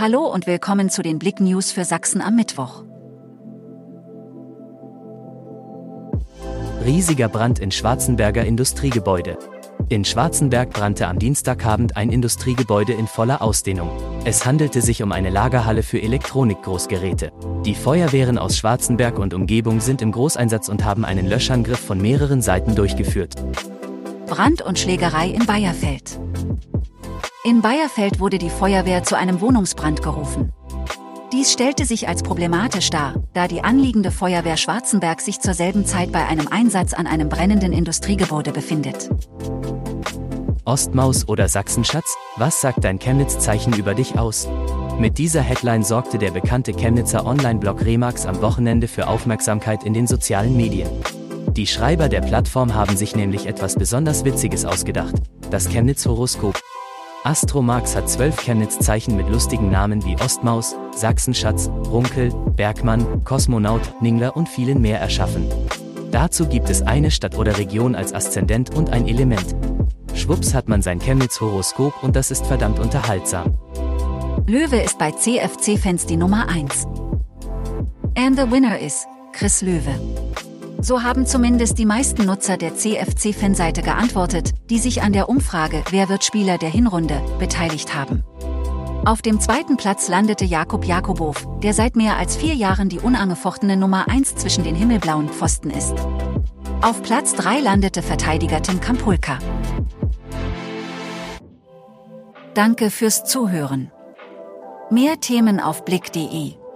Hallo und willkommen zu den Blick News für Sachsen am Mittwoch. Riesiger Brand in Schwarzenberger Industriegebäude. In Schwarzenberg brannte am Dienstagabend ein Industriegebäude in voller Ausdehnung. Es handelte sich um eine Lagerhalle für Elektronikgroßgeräte. Die Feuerwehren aus Schwarzenberg und Umgebung sind im Großeinsatz und haben einen Löschangriff von mehreren Seiten durchgeführt. Brand und Schlägerei in Bayerfeld. In Bayerfeld wurde die Feuerwehr zu einem Wohnungsbrand gerufen. Dies stellte sich als problematisch dar, da die anliegende Feuerwehr Schwarzenberg sich zur selben Zeit bei einem Einsatz an einem brennenden Industriegebäude befindet. Ostmaus oder Sachsenschatz? Was sagt dein Chemnitz-Zeichen über dich aus? Mit dieser Headline sorgte der bekannte Chemnitzer Online-Blog Remax am Wochenende für Aufmerksamkeit in den sozialen Medien. Die Schreiber der Plattform haben sich nämlich etwas besonders Witziges ausgedacht. Das Chemnitz-Horoskop. Astromax hat zwölf Chemnitz-Zeichen mit lustigen Namen wie Ostmaus, Sachsenschatz, Runkel, Bergmann, Kosmonaut, Ningler und vielen mehr erschaffen. Dazu gibt es eine Stadt oder Region als Aszendent und ein Element. Schwupps hat man sein Chemnitz-Horoskop und das ist verdammt unterhaltsam. Löwe ist bei CFC-Fans die Nummer 1. And the winner is Chris Löwe. So haben zumindest die meisten Nutzer der CFC-Fanseite geantwortet, die sich an der Umfrage Wer wird Spieler der Hinrunde beteiligt haben. Auf dem zweiten Platz landete Jakub Jakubow, der seit mehr als vier Jahren die unangefochtene Nummer 1 zwischen den himmelblauen Pfosten ist. Auf Platz 3 landete Verteidiger Tim Kampulka. Danke fürs Zuhören. Mehr Themen auf blick.de